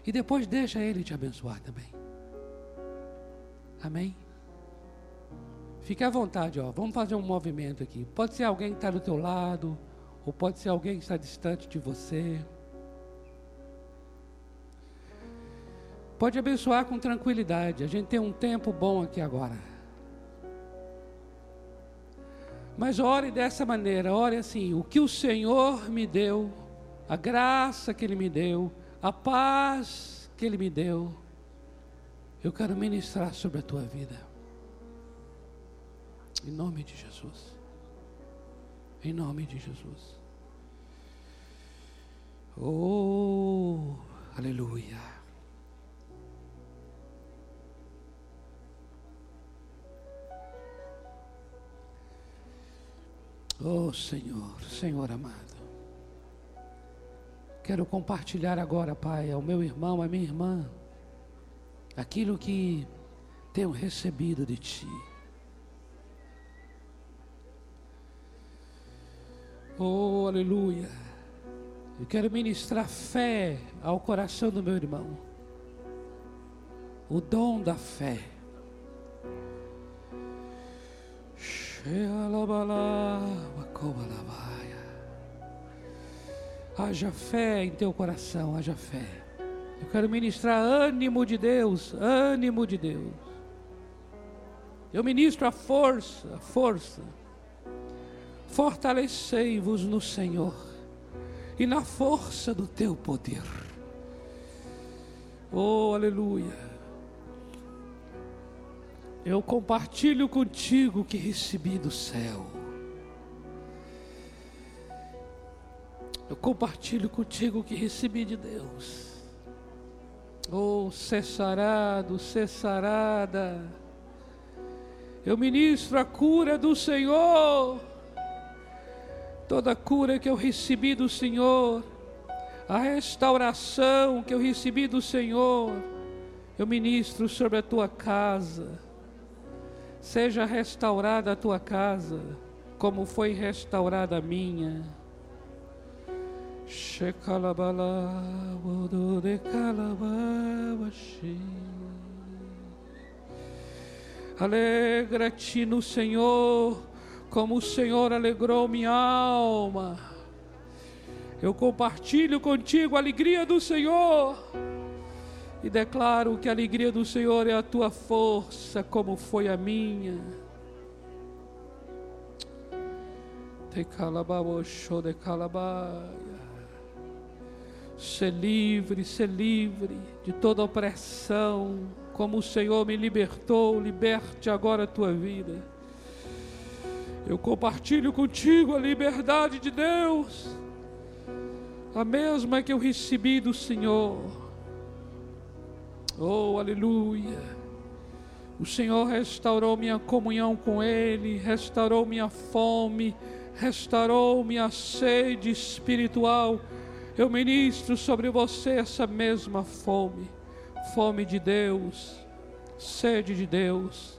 E depois deixa ele te abençoar também. Amém? Fique à vontade, ó. Vamos fazer um movimento aqui. Pode ser alguém que está do teu lado, ou pode ser alguém que está distante de você. Pode abençoar com tranquilidade. A gente tem um tempo bom aqui agora. Mas ore dessa maneira, ore assim: o que o Senhor me deu, a graça que Ele me deu, a paz que Ele me deu, eu quero ministrar sobre a tua vida. Em nome de Jesus. Em nome de Jesus. Oh, aleluia. Oh, Senhor, Senhor amado. Quero compartilhar agora, Pai, ao meu irmão, à minha irmã aquilo que tenho recebido de Ti. Oh, aleluia. Eu quero ministrar fé ao coração do meu irmão. O dom da fé. Haja fé em teu coração, haja fé. Eu quero ministrar ânimo de Deus, ânimo de Deus. Eu ministro a força, a força Fortalecei-vos no Senhor e na força do teu poder. Oh, aleluia. Eu compartilho contigo o que recebi do céu. Eu compartilho contigo o que recebi de Deus. Oh, cessarado, cessarada. Eu ministro a cura do Senhor toda cura que eu recebi do Senhor, a restauração que eu recebi do Senhor, eu ministro sobre a tua casa. Seja restaurada a tua casa, como foi restaurada a minha. Alegra-te no Senhor como o Senhor alegrou minha alma. Eu compartilho contigo a alegria do Senhor e declaro que a alegria do Senhor é a tua força, como foi a minha. Te calababosho de calabaia. Ser livre, ser livre de toda opressão, como o Senhor me libertou, liberte agora a tua vida. Eu compartilho contigo a liberdade de Deus, a mesma que eu recebi do Senhor. Oh, aleluia. O Senhor restaurou minha comunhão com Ele, restaurou minha fome, restaurou minha sede espiritual. Eu ministro sobre você essa mesma fome, fome de Deus, sede de Deus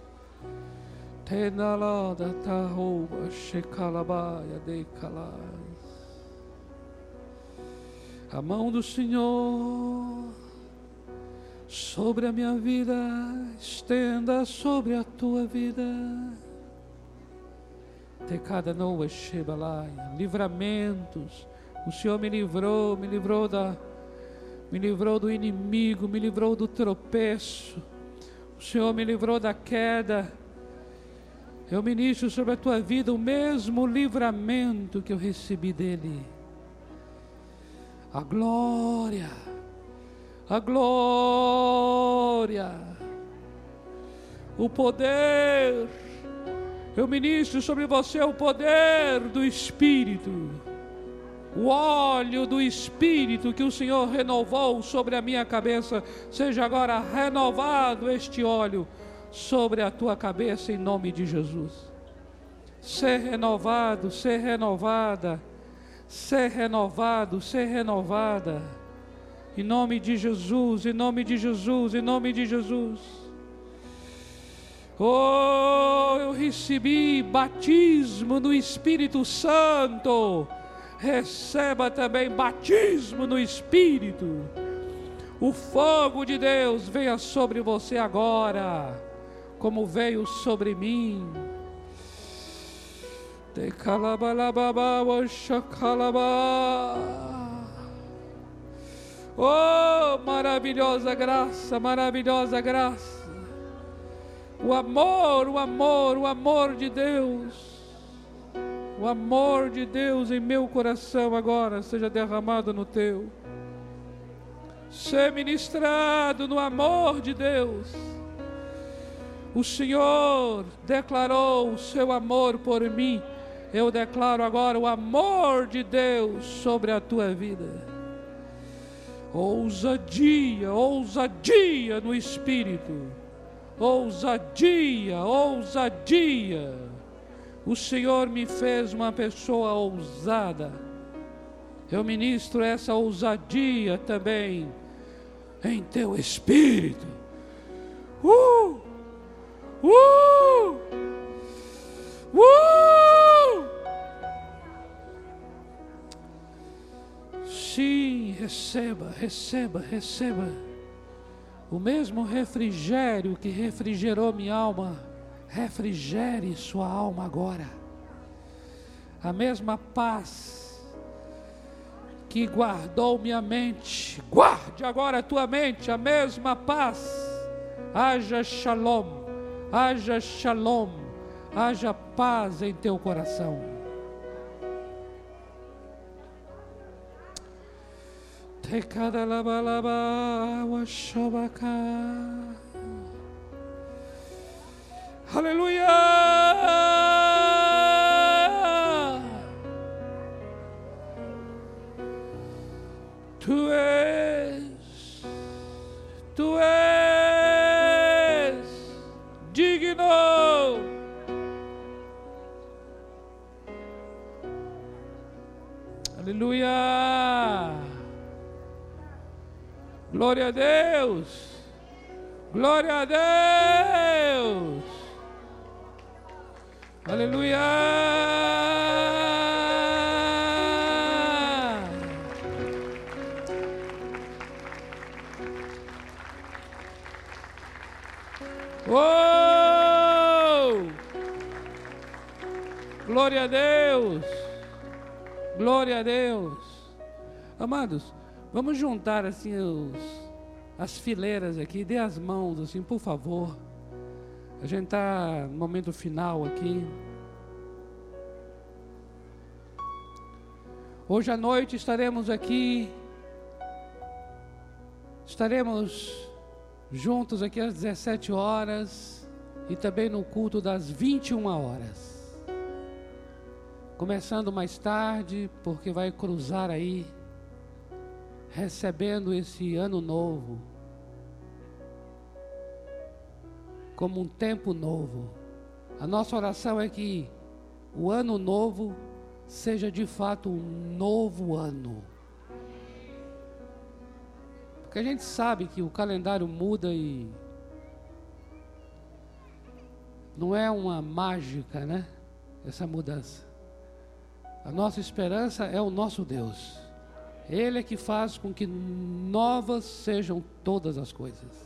Tenalada tarouba shekalabaia de A mão do Senhor sobre a minha vida, estenda sobre a tua vida. Tecada noa shebalaia, livramentos. O Senhor me livrou, me livrou da me livrou do inimigo, me livrou do tropeço. O Senhor me livrou da queda eu ministro sobre a tua vida o mesmo livramento que eu recebi dele. A glória, a glória, o poder. Eu ministro sobre você o poder do Espírito, o óleo do Espírito que o Senhor renovou sobre a minha cabeça. Seja agora renovado este óleo sobre a tua cabeça em nome de Jesus. Ser renovado, ser renovada, ser renovado, ser renovada. Em nome de Jesus, em nome de Jesus, em nome de Jesus. Oh, eu recebi batismo no Espírito Santo. Receba também batismo no Espírito. O fogo de Deus venha sobre você agora como veio sobre mim. De Oh, maravilhosa graça, maravilhosa graça. O amor, o amor, o amor de Deus. O amor de Deus em meu coração agora seja derramado no teu. Ser ministrado no amor de Deus o Senhor declarou o seu amor por mim. Eu declaro agora o amor de Deus sobre a tua vida. Ousadia, ousadia no espírito. Ousadia, ousadia. O Senhor me fez uma pessoa ousada. Eu ministro essa ousadia também em teu espírito. Uh! Uh! Uh! Sim, receba, receba, receba. O mesmo refrigério que refrigerou minha alma, refrigere sua alma agora. A mesma paz que guardou minha mente, guarde agora a tua mente, a mesma paz. Haja shalom, haja shalom, haja paz em teu coração. Tekadalabalaba washabaka. Aleluia! Tu és, tu és digno. Aleluia! Glória a Deus. Glória a Deus. Aleluia. Oh! Glória a Deus. Glória a Deus. Amados, Vamos juntar assim os, as fileiras aqui, dê as mãos assim, por favor. A gente está no momento final aqui. Hoje à noite estaremos aqui, estaremos juntos aqui às 17 horas e também no culto das 21 horas. Começando mais tarde, porque vai cruzar aí recebendo esse ano novo como um tempo novo. A nossa oração é que o ano novo seja de fato um novo ano. Porque a gente sabe que o calendário muda e não é uma mágica, né? Essa mudança. A nossa esperança é o nosso Deus. Ele é que faz com que novas sejam todas as coisas.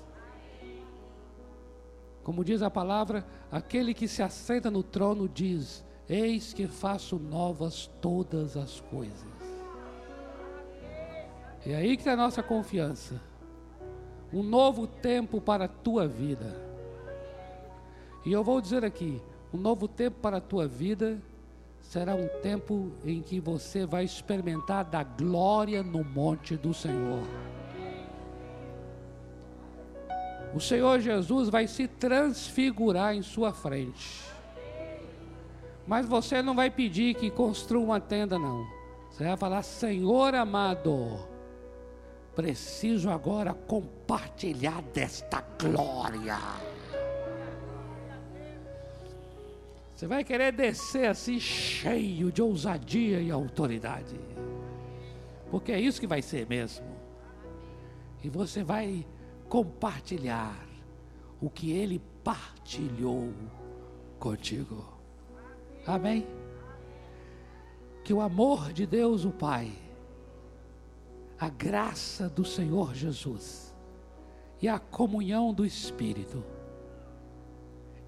Como diz a palavra, aquele que se assenta no trono diz: Eis que faço novas todas as coisas. É aí que está a nossa confiança. Um novo tempo para a tua vida. E eu vou dizer aqui: um novo tempo para a tua vida será um tempo em que você vai experimentar da glória no monte do Senhor. O Senhor Jesus vai se transfigurar em sua frente. Mas você não vai pedir que construa uma tenda, não. Você vai falar: Senhor amado, preciso agora compartilhar desta glória. Você vai querer descer assim, cheio de ousadia e autoridade. Porque é isso que vai ser mesmo. E você vai compartilhar o que ele partilhou contigo. Amém? Que o amor de Deus, o Pai, a graça do Senhor Jesus e a comunhão do Espírito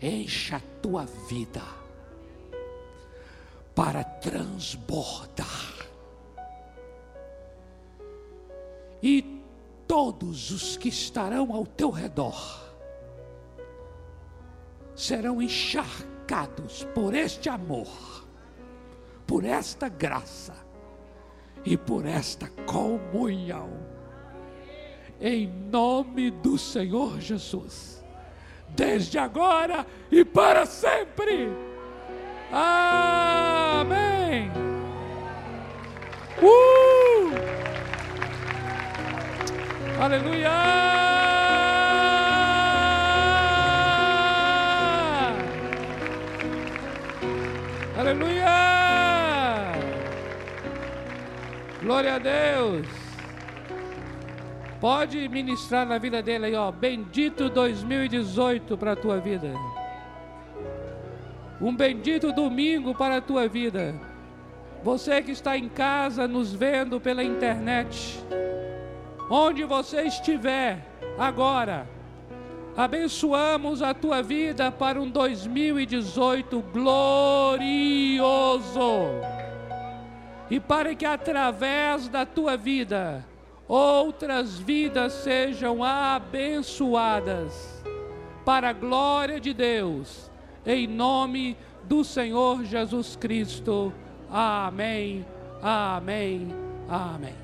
encha a tua vida para transbordar. E todos os que estarão ao teu redor serão encharcados por este amor, por esta graça e por esta comunhão. Em nome do Senhor Jesus, desde agora e para sempre. Amém. Uh! Aleluia! Aleluia! Glória a Deus! Pode ministrar na vida dele aí, ó. Bendito 2018 para a tua vida. Um bendito domingo para a tua vida. Você que está em casa nos vendo pela internet, onde você estiver agora, abençoamos a tua vida para um 2018 glorioso. E para que através da tua vida outras vidas sejam abençoadas, para a glória de Deus, em nome do Senhor Jesus Cristo. Amém, amém, amém.